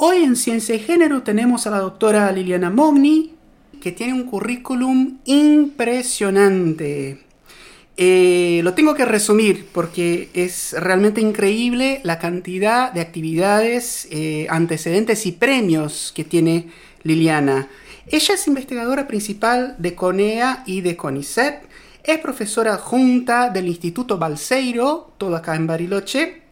Hoy en Ciencia y Género tenemos a la doctora Liliana Mogni, que tiene un currículum impresionante. Eh, lo tengo que resumir porque es realmente increíble la cantidad de actividades, eh, antecedentes y premios que tiene Liliana. Ella es investigadora principal de CONEA y de CONICET, es profesora adjunta del Instituto Balseiro, todo acá en Bariloche,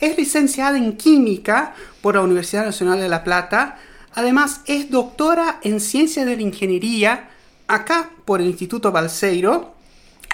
es licenciada en Química por la Universidad Nacional de La Plata, además es doctora en Ciencias de la Ingeniería, acá por el Instituto Balseiro,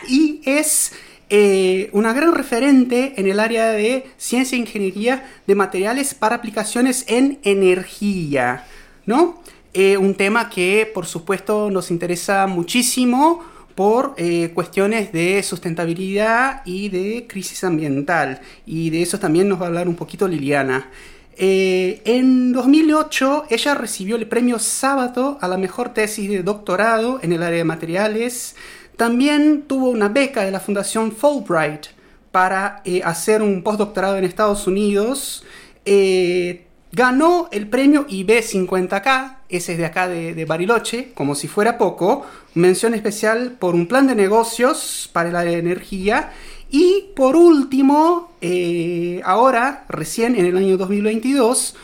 y es eh, una gran referente en el área de ciencia e ingeniería de materiales para aplicaciones en energía, ¿no? Eh, un tema que por supuesto nos interesa muchísimo por eh, cuestiones de sustentabilidad y de crisis ambiental. Y de eso también nos va a hablar un poquito Liliana. en 2008 ella recibió el premio Sábado a la mejor tesis de doctorado en el área de materiales también tuvo una beca de la Fundación Fulbright para eh, hacer un postdoctorado en Estados Unidos. Eh, ganó el premio IB50K, ese es de acá de, Bariloche, como si fuera poco, mención especial por un plan de negocios para la energía. Y por último, eh, ahora, recién en el año 2022,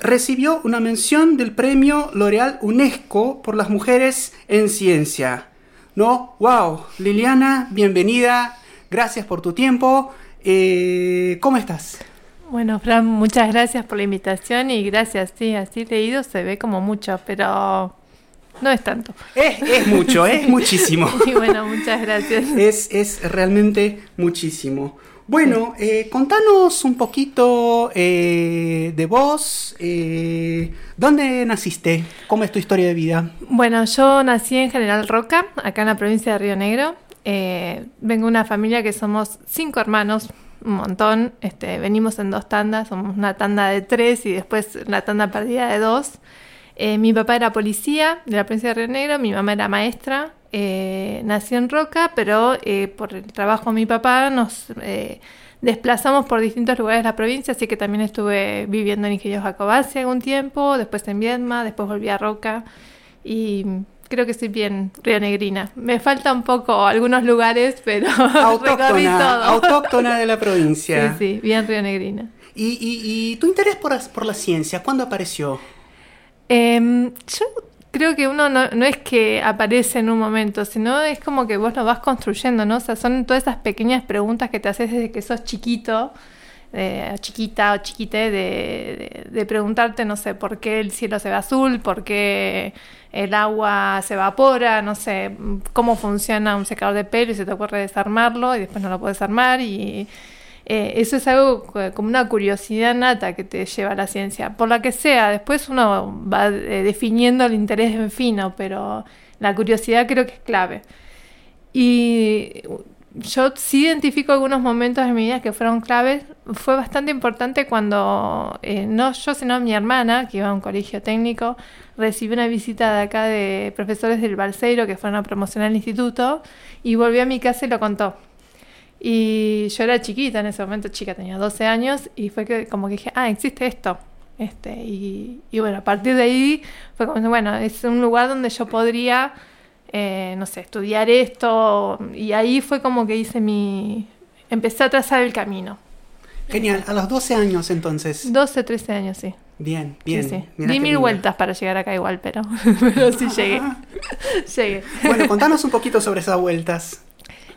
recibió una mención del premio L'Oreal UNESCO por las mujeres en ciencia. ¿no? ¡Wow! Liliana, bienvenida, gracias por tu tiempo. Eh, ¿Cómo estás? Bueno, Fran, muchas gracias por la invitación y gracias, sí, así leído se ve como mucho, pero no es tanto. Es, mucho, es muchísimo. Y bueno, muchas gracias. Es, es realmente muchísimo. Bueno, eh, contanos un poquito eh, de vos. Eh, ¿Dónde naciste? ¿Cómo es tu historia de vida? Bueno, yo nací en General Roca, acá en la provincia de Río Negro. vengo de una familia que somos cinco hermanos, un montón. Este, venimos en dos tandas, somos una tanda de tres y después una tanda perdida de dos. mi papá era policía de la provincia de Río Negro, mi mamá era maestra eh, nací en Roca, pero eh, por el trabajo de mi papá nos eh, desplazamos por distintos lugares de la provincia, así que también estuve viviendo en Ingenio Jacobasi algún tiempo, después en Viedma, después volví a Roca y creo que estoy bien rionegrina. Me falta un poco algunos lugares, pero autóctona, autóctona de la provincia. Sí, sí, bien rionegrina. ¿Y, y, tu interés por, por la ciencia, cuándo apareció? Em, yo creo que uno no, no, es que aparece en un momento, sino es como que vos lo vas construyendo, ¿no? O sea, son todas esas pequeñas preguntas que te haces desde que sos chiquito, eh, chiquita o chiquite, de, de, preguntarte, no sé, por qué el cielo se ve azul, por qué el agua se evapora, no sé, cómo funciona un secador de pelo y se te ocurre desarmarlo y después no lo puedes armar y eh, eso es algo como una curiosidad nata que te lleva a la ciencia, por la que sea. Después uno va eh, definiendo el interés en fino, pero la curiosidad creo que es clave. Y yo sí identifico algunos momentos de mi vida que fueron claves. Fue bastante importante cuando, eh, no yo, sino mi hermana, que iba a un colegio técnico, recibió una visita de acá de profesores del Balseiro que fueron a promocionar el instituto y volvió a mi casa y lo contó. Y yo era chiquita en ese momento, chica, tenía 12 años, y fue que como que dije, ah, existe esto. Este, y, y bueno, a partir de ahí fue como, bueno, es un lugar donde yo podría, eh, no sé, estudiar esto, y ahí fue como que hice mi, empecé a trazar el camino. Genial, a los 12 años entonces. 12, 13 años, sí. Bien, bien. Sí, Di mil vueltas para llegar acá igual, pero, pero sí llegué. llegué. Bueno, contanos un poquito sobre esas vueltas.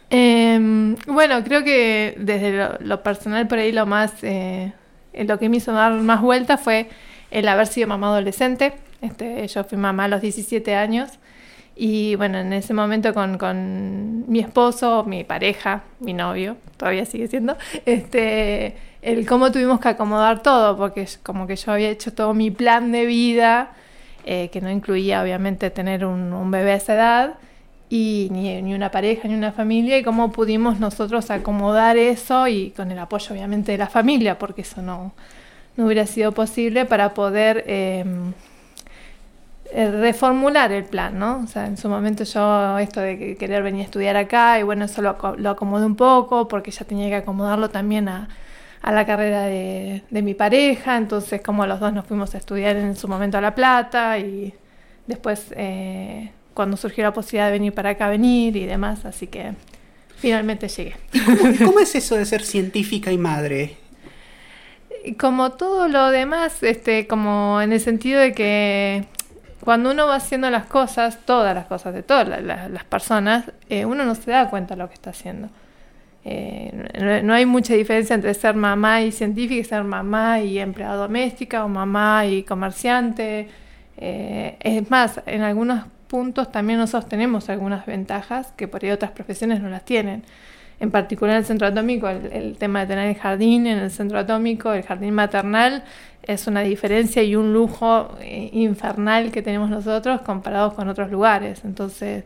Em, bueno, creo que desde lo, personal por ahí lo más, eh, lo que me hizo dar más vuelta fue el haber sido mamá adolescente. Este, yo fui mamá a los 17 años y bueno, en ese momento con, con mi esposo, mi pareja, mi novio, todavía sigue siendo, este, el cómo tuvimos que acomodar todo, porque como que yo había hecho todo mi plan de vida, eh, que no incluía obviamente tener un, bebé a esa edad y ni, ni, una pareja ni una familia y cómo pudimos nosotros acomodar eso y con el apoyo obviamente de la familia porque eso no, no hubiera sido posible para poder em, reformular el plan, ¿no? O sea, en su momento yo esto de querer venir a estudiar acá y bueno, eso lo, lo acomodé un poco porque ya tenía que acomodarlo también a, a la carrera de, mi pareja, entonces como los dos nos fuimos a estudiar en su momento a La Plata y después eh, cuando surgió la posibilidad de venir para acá, venir y demás, así que finalmente llegué. cómo, es eso de ser científica y madre? Como todo lo demás, este, como en el sentido de que cuando uno va haciendo las cosas, todas las cosas de todas las, personas, eh, uno no se da cuenta de lo que está haciendo. Eh, no, hay mucha diferencia entre ser mamá y científica y ser mamá y empleada doméstica o mamá y comerciante. Eh, es más, en algunos puntos también nosotros tenemos algunas ventajas que por ahí otras profesiones no las tienen. En particular en el centro atómico, el, tema de tener el jardín en el centro atómico, el jardín maternal, es una diferencia y un lujo eh, infernal que tenemos nosotros comparados con otros lugares. Entonces,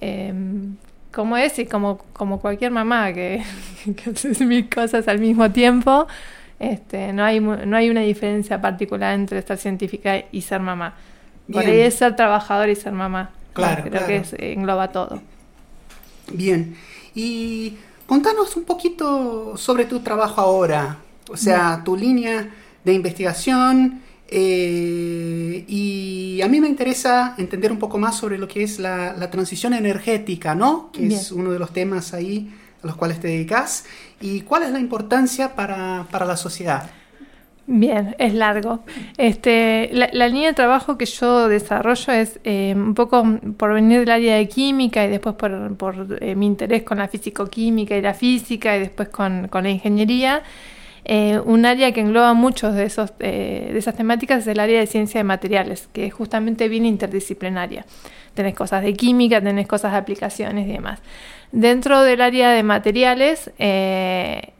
em, como es y como, como cualquier mamá que, hace mil cosas al mismo tiempo, este, no, hay, no hay una diferencia particular entre ser científica y ser mamá. Por ahí es ser trabajador y ser mamá. Claro, Creo que engloba todo. Bien. Y contanos un poquito sobre tu trabajo ahora. O sea, tu línea de investigación, eh, y a mí me interesa entender un poco más sobre lo que es la, transición energética, ¿no? Que es uno de los temas ahí a los cuales te dedicas. ¿Y cuál es la importancia para, la sociedad? Bien, es largo. Este, la, línea de trabajo que yo desarrollo es eh, un poco por venir del área de química y después por, eh, mi interés con la físico-química y la física y después con, la ingeniería. Eh, un área que engloba muchos de, esos, de esas temáticas es el área de ciencia de materiales, que es justamente bien interdisciplinaria. Tenés cosas de química, tenés cosas de aplicaciones y demás. Dentro del área de materiales,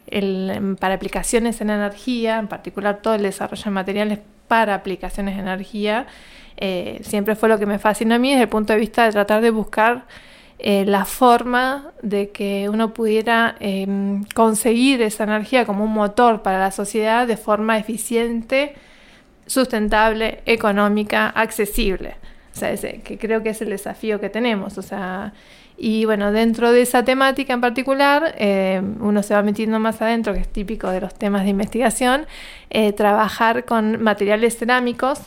eh, para aplicaciones en energía, en particular todo el desarrollo de materiales para aplicaciones en energía, siempre fue lo que me fascinó a mí desde el punto de vista de tratar de buscar eh, la forma de que uno pudiera em, conseguir esa energía como un motor para la sociedad de forma eficiente, sustentable, económica, accesible. O sea, que creo que es el desafío que tenemos. O sea, y bueno, dentro de esa temática en particular, eh, uno se va metiendo más adentro, que es típico de los temas de investigación, eh, trabajar con materiales cerámicos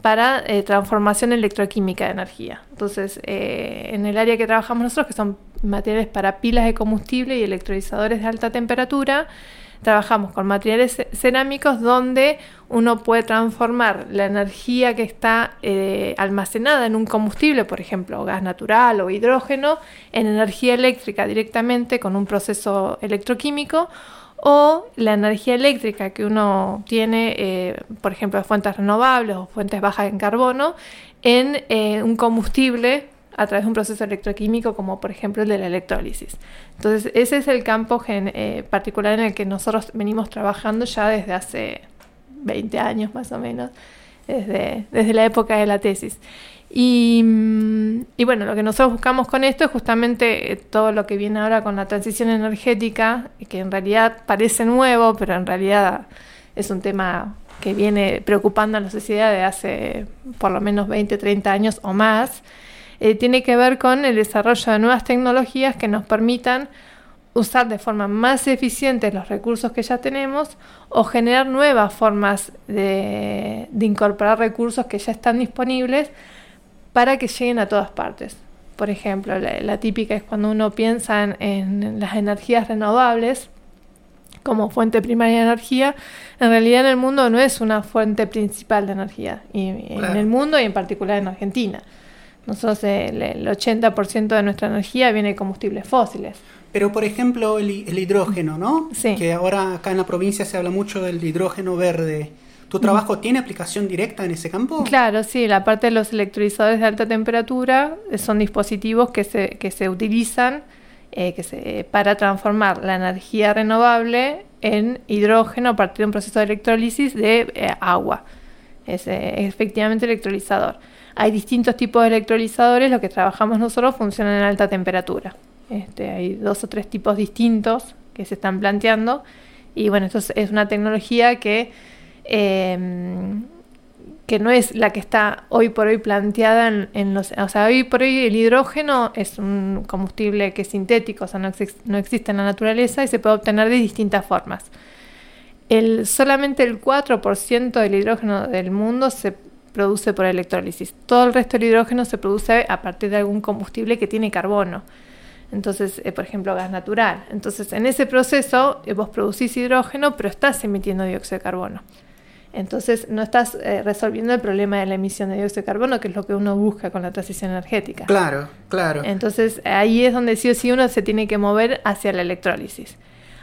para eh, transformación electroquímica de energía. Entonces, en el área que trabajamos nosotros, que son materiales para pilas de combustible y electrolizadores de alta temperatura, trabajamos con materiales cerámicos donde uno puede transformar la energía que está eh, almacenada en un combustible, por ejemplo, gas natural o hidrógeno, en energía eléctrica directamente con un proceso electroquímico o la energía eléctrica que uno tiene, eh, por ejemplo, de fuentes renovables o fuentes bajas en carbono, en eh, un combustible a través de un proceso electroquímico como por ejemplo el de la electrólisis. Entonces ese es el campo eh, particular en el que nosotros venimos trabajando ya desde hace 20 años más o menos, desde, desde la época de la tesis. Y, bueno, lo que nosotros buscamos con esto es justamente eh, todo lo que viene ahora con la transición energética, que en realidad parece nuevo, pero en realidad es un tema que viene preocupando a la sociedad de hace por lo menos 20, 30 años o más, eh, tiene que ver con el desarrollo de nuevas tecnologías que nos permitan usar de forma más eficiente los recursos que ya tenemos o generar nuevas formas de incorporar recursos que ya están disponibles para que lleguen a todas partes. Por ejemplo, la, típica es cuando uno piensa en, las energías renovables como fuente primaria de energía, en realidad en el mundo no es una fuente principal de energía, y, en el mundo y en particular en Argentina. Nosotros el, 80% de nuestra energía viene de combustibles fósiles. Pero, por ejemplo, el, el hidrógeno, ¿no? Sí. Que ahora acá en la provincia se habla mucho del hidrógeno verde. ¿Tu trabajo tiene aplicación directa en ese campo? Claro, sí, la parte de los electrolizadores de alta temperatura eh, son dispositivos que se, que se utilizan eh, que se, para transformar la energía renovable en hidrógeno a partir de un proceso de electrólisis de eh, agua. Es, efectivamente electrolizador. Hay distintos tipos de electrolizadores, lo que trabajamos nosotros funcionan en alta temperatura. Este, hay dos o tres tipos distintos que se están planteando y bueno, esto es una tecnología que Em, que no es la que está hoy por hoy planteada en, los... O sea, hoy por hoy el hidrógeno es un combustible que es sintético, o sea, no, existe en la naturaleza y se puede obtener de distintas formas. El, solamente el 4% del hidrógeno del mundo se produce por electrólisis. Todo el resto del hidrógeno se produce a partir de algún combustible que tiene carbono. Entonces, eh, por ejemplo, gas natural. Entonces, en ese proceso eh, vos producís hidrógeno, pero estás emitiendo dióxido de carbono. Entonces, no estás eh, resolviendo el problema de la emisión de dióxido de carbono, que es lo que uno busca con la transición energética. Claro, claro. Entonces, ahí es donde sí o sí uno se tiene que mover hacia la electrólisis.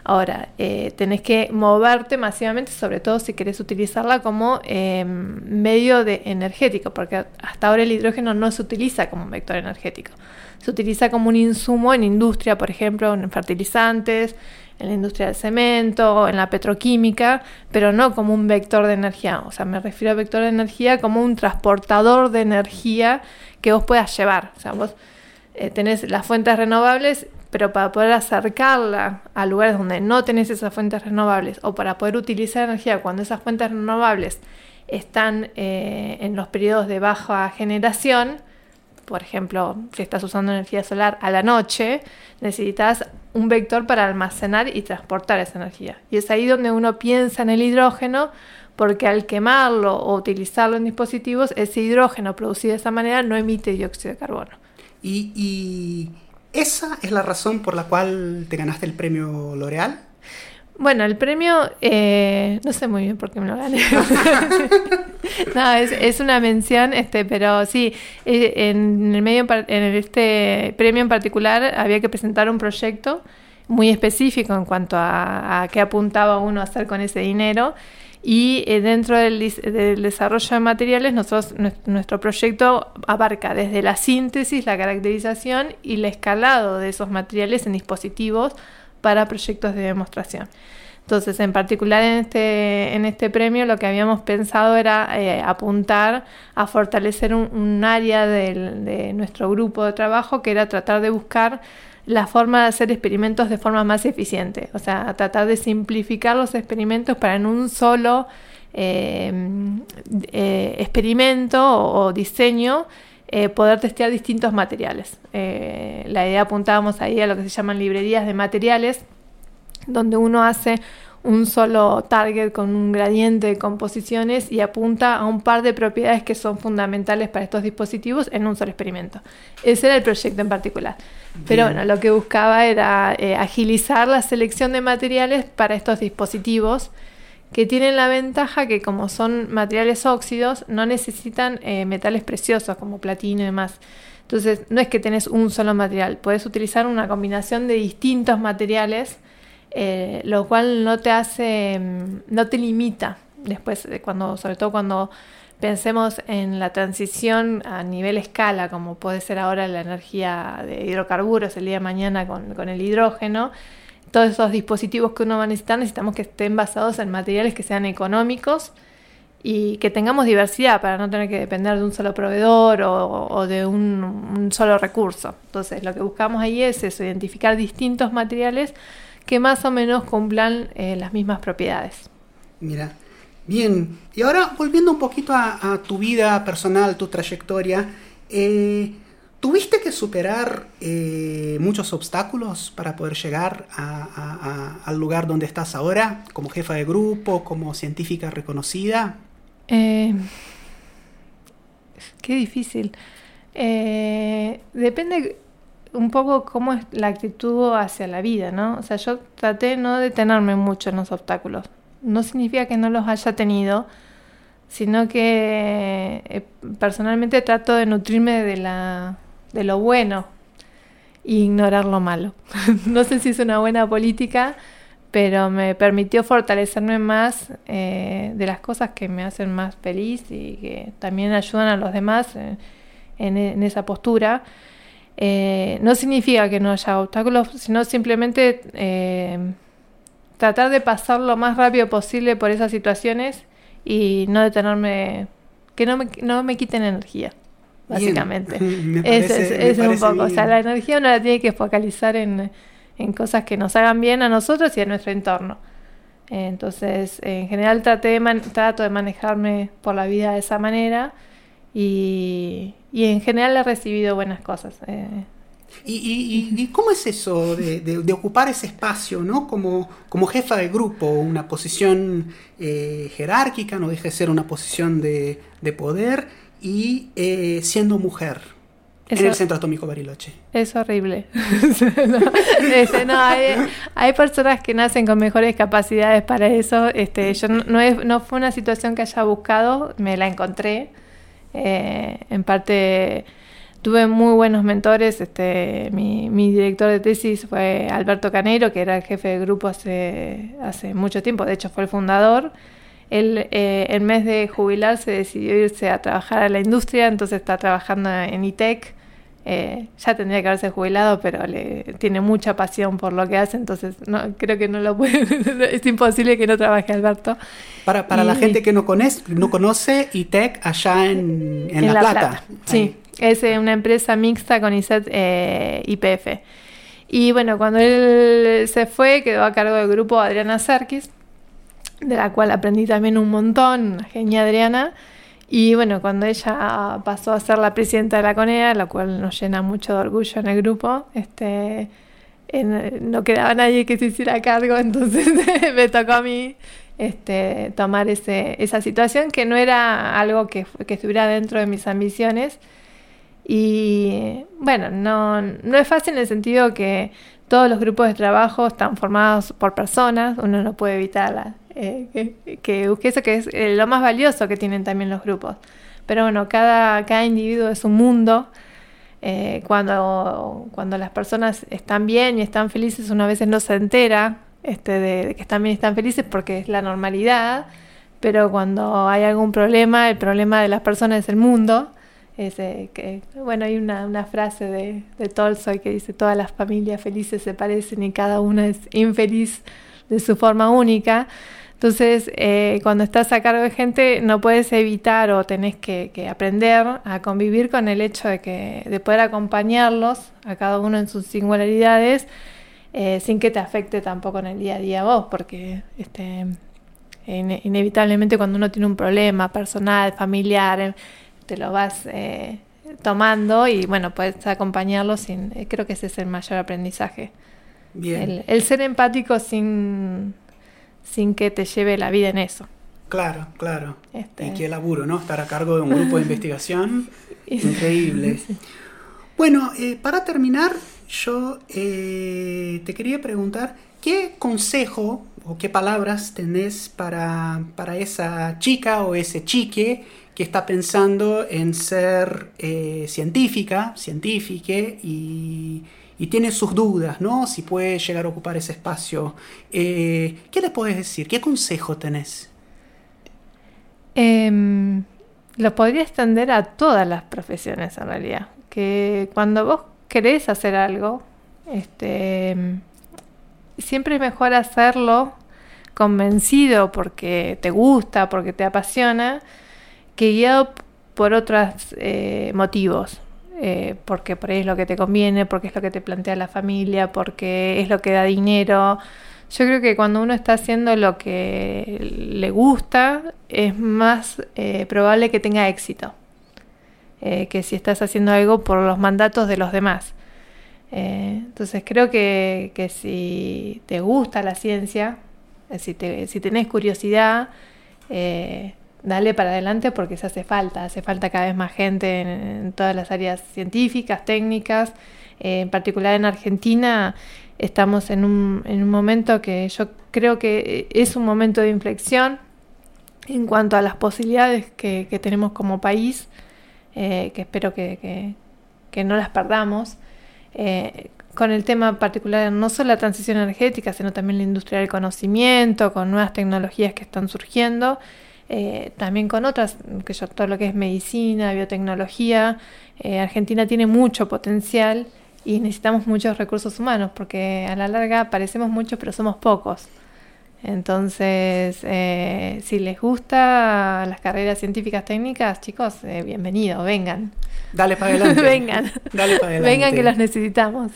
Ahora, eh, tenés que moverte masivamente, sobre todo si querés utilizarla como em, medio de energético, porque hasta ahora el hidrógeno no se utiliza como un vector energético. Se utiliza como un insumo en industria, por ejemplo, en fertilizantes, en la industria del cemento, en la petroquímica, pero no como un vector de energía. O sea, me refiero a vector de energía como un transportador de energía que vos puedas llevar. O sea, vos eh, tenés las fuentes renovables pero para poder acercarla a lugares donde no tenés esas fuentes renovables o para poder utilizar energía cuando esas fuentes renovables están eh, en los periodos de baja generación, por ejemplo, si estás usando energía solar a la noche, necesitas un vector para almacenar y transportar esa energía. Y es ahí donde uno piensa en el hidrógeno, porque al quemarlo o utilizarlo en dispositivos, ese hidrógeno producido de esa manera no emite dióxido de carbono. y ¿Esa es la razón por la cual te ganaste el premio L'Oreal? Bueno, el premio, eh, no sé muy bien por qué me lo gané. no, es, una mención, este, pero sí, eh, en el medio, en este premio en particular había que presentar un proyecto muy específico en cuanto a, a qué apuntaba uno a hacer con ese dinero. Y eh, dentro del, desarrollo de materiales, nosotros, nuestro proyecto abarca desde la síntesis, la caracterización y el escalado de esos materiales en dispositivos para proyectos de demostración. Entonces, en particular en este, en este premio, lo que habíamos pensado era eh, apuntar a fortalecer un, área de nuestro grupo de trabajo, que era tratar de buscar la forma de hacer experimentos de forma más eficiente. O sea, tratar de simplificar los experimentos para en un solo eh, eh, experimento o, diseño eh, poder testear distintos materiales. la idea apuntábamos ahí a lo que se llaman librerías de materiales, donde uno hace un solo target con un gradiente de composiciones y apunta a un par de propiedades que son fundamentales para estos dispositivos en un solo experimento. Ese era el proyecto en particular. Pero bueno, lo que buscaba era eh, agilizar la selección de materiales para estos dispositivos que tienen la ventaja que como son materiales óxidos no necesitan eh, metales preciosos como platino y demás. Entonces no es que tenés un solo material, puedes utilizar una combinación de distintos materiales eh, lo cual no te hace, mm, no te limita después, cuando, sobre todo cuando pensemos en la transición a nivel escala, como puede ser ahora la energía de hidrocarburos el día de mañana con, el hidrógeno, todos esos dispositivos que uno va a necesitar necesitamos que estén basados en materiales que sean económicos y que tengamos diversidad para no tener que depender de un solo proveedor o, de un, un, solo recurso. Entonces lo que buscamos ahí es eso, identificar distintos materiales que más o menos cumplan eh, las mismas propiedades. Mira, bien. Y ahora volviendo un poquito a, tu vida personal, tu trayectoria, eh, ¿tuviste que superar eh, muchos obstáculos para poder llegar al lugar donde estás ahora, como jefa de grupo, como científica reconocida? qué difícil. depende un poco cómo es la actitud hacia la vida, ¿no? O sea, yo traté no detenerme mucho en los obstáculos. No significa que no los haya tenido, sino que eh, personalmente trato de nutrirme de, la, de lo bueno e ignorar lo malo. no sé si es una buena política, pero me permitió fortalecerme más eh, de las cosas que me hacen más feliz y que también ayudan a los demás eh, en esa postura. Eh, no significa que no haya obstáculos, sino simplemente eh, tratar de pasar lo más rápido posible por esas situaciones y no detenerme, que no me, no me quiten energía, básicamente. es, un poco, o sea, la energía uno la tiene que focalizar en, en cosas que nos hagan bien a nosotros y a nuestro entorno. Entonces, en general traté trato de manejarme por la vida de esa manera y, y en general he recibido buenas cosas. Eh, ¿Y, cómo es eso de, ocupar ese espacio, ¿no? Como, como jefa de grupo, una posición eh, jerárquica, no deja de ser una posición de, poder y eh, siendo mujer en el Centro Atómico Bariloche. Es horrible. no, hay, personas que nacen con mejores capacidades para eso. Este, yo no, es, no fue una situación que haya buscado, me la encontré. Eh, en parte tuve muy buenos mentores. Este, mi, director de tesis fue Alberto Caneiro, que era el jefe de grupo hace, hace mucho tiempo, de hecho fue el fundador. Él, eh, en vez de jubilarse, decidió irse a trabajar a la industria, entonces está trabajando en ITEC. Eh, ya tendría que haberse jubilado, pero le, tiene mucha pasión por lo que hace, entonces no, creo que no lo puede, es imposible que no trabaje Alberto. Para, para la gente que no conoce, no conoce ITEC allá en, en, La, Plata. Sí, es eh, una empresa mixta con ISET eh, IPF. Y bueno, cuando él se fue, quedó a cargo del grupo Adriana Serkis, de la cual aprendí también un montón, genia Adriana. Y bueno, cuando ella pasó a ser la presidenta de la CONEA, lo cual nos llena mucho de orgullo en el grupo, este, no quedaba nadie que se hiciera cargo, entonces me tocó a mí este, tomar ese, esa situación que no era algo que, que, estuviera dentro de mis ambiciones. Y bueno, no, no es fácil en el sentido que todos los grupos de trabajo están formados por personas, uno no puede evitarla eh, que, busque eso que es eh, lo más valioso que tienen también los grupos. Pero bueno, cada, cada individuo es un mundo. Eh, cuando, cuando las personas están bien y están felices, uno a veces no se entera este, de, que están bien y están felices porque es la normalidad. Pero cuando hay algún problema, el problema de las personas es el mundo. que, bueno, hay una, una frase de, de que dice, todas las familias felices se parecen y cada una es infeliz de su forma única. Entonces, eh, cuando estás a cargo de gente, no puedes evitar o tenés que, aprender a convivir con el hecho de, que, de poder acompañarlos, a cada uno en sus singularidades, eh, sin que te afecte tampoco en el día a día vos, porque este, inevitablemente cuando uno tiene un problema personal, familiar, eh, te lo vas tomando y bueno, puedes acompañarlo sin, creo que ese es el mayor aprendizaje. Bien. el ser empático sin sin que te lleve la vida en eso. Claro, claro. Este... Y qué laburo, ¿no? Estar a cargo de un grupo de investigación. Increíble. Bueno, eh, para terminar, yo eh, te quería preguntar, ¿qué consejo o qué palabras tenés para, para esa chica o ese chique que está pensando en ser eh, científica, científique y y tiene sus dudas, ¿no? Si puede llegar a ocupar ese espacio. Eh, ¿Qué le puedes decir? ¿Qué consejo tenés? Em, lo podría extender a todas las profesiones en realidad. Que cuando vos querés hacer algo, este, siempre es mejor hacerlo convencido porque te gusta, porque te apasiona, que guiado por otros eh, motivos. Eh, porque por ahí es lo que te conviene, porque es lo que te plantea la familia, porque es lo que da dinero. Yo creo que cuando uno está haciendo lo que le gusta, es más eh, probable que tenga éxito eh, que si estás haciendo algo por los mandatos de los demás. entonces creo que, que, si te gusta la ciencia, si, te, si tenés curiosidad, dale para adelante porque se hace falta, hace falta cada vez más gente en, todas las áreas científicas, técnicas, eh, en particular en Argentina estamos en un, en un momento que yo creo que es un momento de inflexión en cuanto a las posibilidades que, tenemos como país, eh, que espero que, no las perdamos. Eh, con el tema particular no solo la transición energética, sino también la industria del conocimiento, con nuevas tecnologías que están surgiendo eh, también con otras, que yo, todo lo que es medicina, biotecnología. Eh, Argentina tiene mucho potencial y necesitamos muchos recursos humanos porque a la larga parecemos muchos pero somos pocos. Entonces, eh, si les gusta las carreras científicas técnicas, chicos, bienvenidos, vengan. Dale para adelante. vengan. Dale para adelante. Vengan que los necesitamos.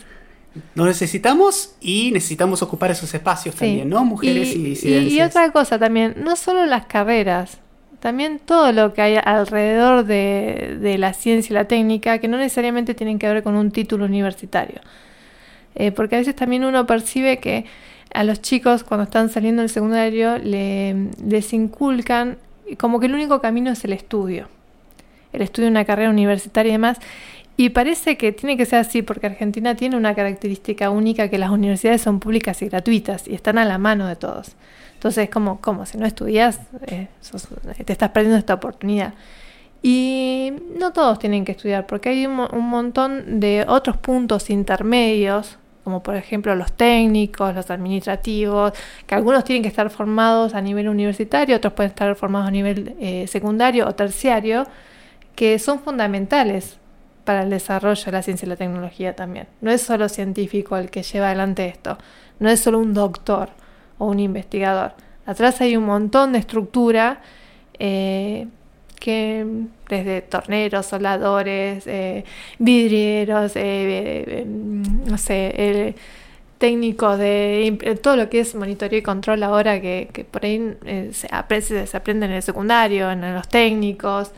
Nos necesitamos y necesitamos ocupar esos espacios también, ¿no? Mujeres y, y, y, otra cosa también, no solo las carreras, también todo lo que hay alrededor de, de la ciencia y la técnica, que no necesariamente tienen que ver con un título universitario. Eh, porque a veces también uno percibe que a los chicos cuando están saliendo del secundario le, les inculcan como que el único camino es el estudio, el estudio de una carrera universitaria y demás. Y parece que tiene que ser así porque Argentina tiene una característica única que las universidades son públicas y gratuitas y están a la mano de todos. Entonces, como, como si no estudias, eh, te estás perdiendo esta oportunidad. Y no todos tienen que estudiar porque hay un, un montón de otros puntos intermedios como por ejemplo los técnicos, los administrativos, que algunos tienen que estar formados a nivel universitario, otros pueden estar formados a nivel eh, secundario o terciario, que son fundamentales para el desarrollo de la ciencia y la tecnología también. No es solo científico el que lleva adelante esto, no es solo un doctor o un investigador. Atrás hay un montón de estructura eh, que desde torneros, soldadores, eh, vidrieros, eh, eh, no sé, técnicos de todo lo que es monitoreo y control ahora que, por ahí se, aprende, se, aprende en el secundario, en los técnicos,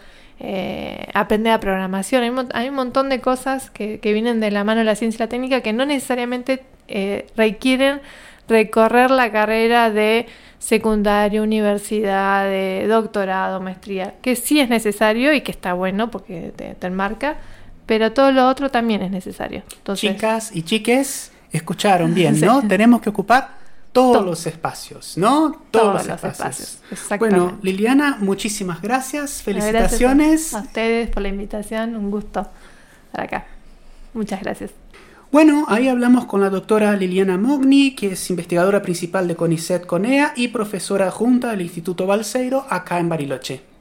aprender a programación. Hay, hay, un montón de cosas que, que, vienen de la mano de la ciencia y la técnica que no necesariamente requieren recorrer la carrera de secundaria, universidad, de doctorado, maestría, que sí es necesario y que está bueno porque te, enmarca, pero todo lo otro también es necesario. Chicas y chiques, escucharon bien, ¿no? Tenemos que ocupar todos los espacios, ¿no? Todos, los, espacios. Bueno, Liliana, muchísimas gracias, felicitaciones. a ustedes por la invitación, un gusto estar acá. Muchas gracias. Bueno, ahí hablamos con la doctora Liliana Mogni, que es investigadora principal de CONICET CONEA y profesora adjunta del Instituto Balseiro acá en Bariloche.